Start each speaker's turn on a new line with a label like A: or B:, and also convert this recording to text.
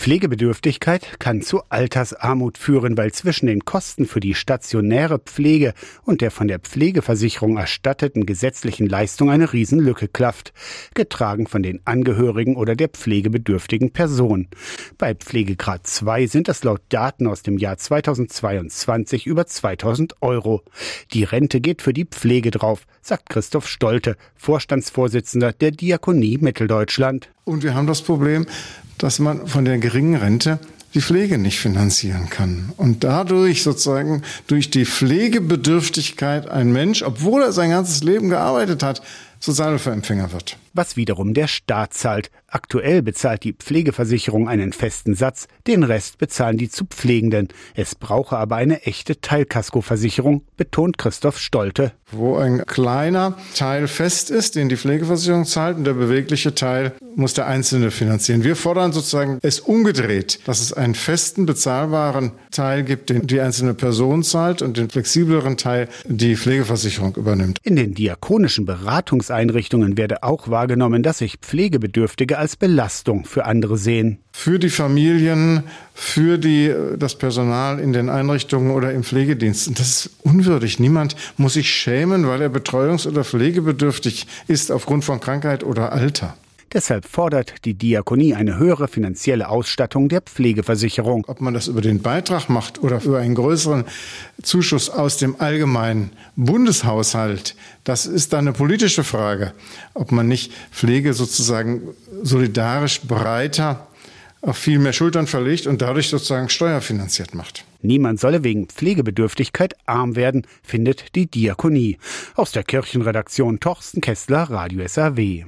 A: Pflegebedürftigkeit kann zu Altersarmut führen, weil zwischen den Kosten für die stationäre Pflege und der von der Pflegeversicherung erstatteten gesetzlichen Leistung eine Riesenlücke klafft, getragen von den Angehörigen oder der pflegebedürftigen Person. Bei Pflegegrad 2 sind es laut Daten aus dem Jahr 2022 über 2000 Euro. Die Rente geht für die Pflege drauf, sagt Christoph Stolte, Vorstandsvorsitzender der Diakonie Mitteldeutschland.
B: Und wir haben das Problem, dass man von der geringen Rente die Pflege nicht finanzieren kann. Und dadurch sozusagen durch die Pflegebedürftigkeit ein Mensch, obwohl er sein ganzes Leben gearbeitet hat, Sozialhilfeempfänger wird.
A: Was wiederum der Staat zahlt. Aktuell bezahlt die Pflegeversicherung einen festen Satz, den Rest bezahlen die zu Pflegenden. Es brauche aber eine echte Teilkaskoversicherung, betont Christoph Stolte.
B: Wo ein kleiner Teil fest ist, den die Pflegeversicherung zahlt, und der bewegliche Teil muss der Einzelne finanzieren. Wir fordern sozusagen es umgedreht, dass es einen festen, bezahlbaren Teil gibt, den die einzelne Person zahlt und den flexibleren Teil die Pflegeversicherung übernimmt.
A: In den diakonischen Beratungseinrichtungen werde auch wahrgenommen, dass sich Pflegebedürftige als Belastung für andere sehen.
B: Für die Familien, für die, das Personal in den Einrichtungen oder im Pflegedienst. Das ist unwürdig. Niemand muss sich schämen, weil er betreuungs- oder pflegebedürftig ist aufgrund von Krankheit oder Alter.
A: Deshalb fordert die Diakonie eine höhere finanzielle Ausstattung der Pflegeversicherung.
B: Ob man das über den Beitrag macht oder über einen größeren Zuschuss aus dem allgemeinen Bundeshaushalt, das ist dann eine politische Frage. Ob man nicht Pflege sozusagen solidarisch breiter auf viel mehr Schultern verlegt und dadurch sozusagen steuerfinanziert macht.
A: Niemand solle wegen Pflegebedürftigkeit arm werden, findet die Diakonie. Aus der Kirchenredaktion Torsten Kessler, Radio SAW.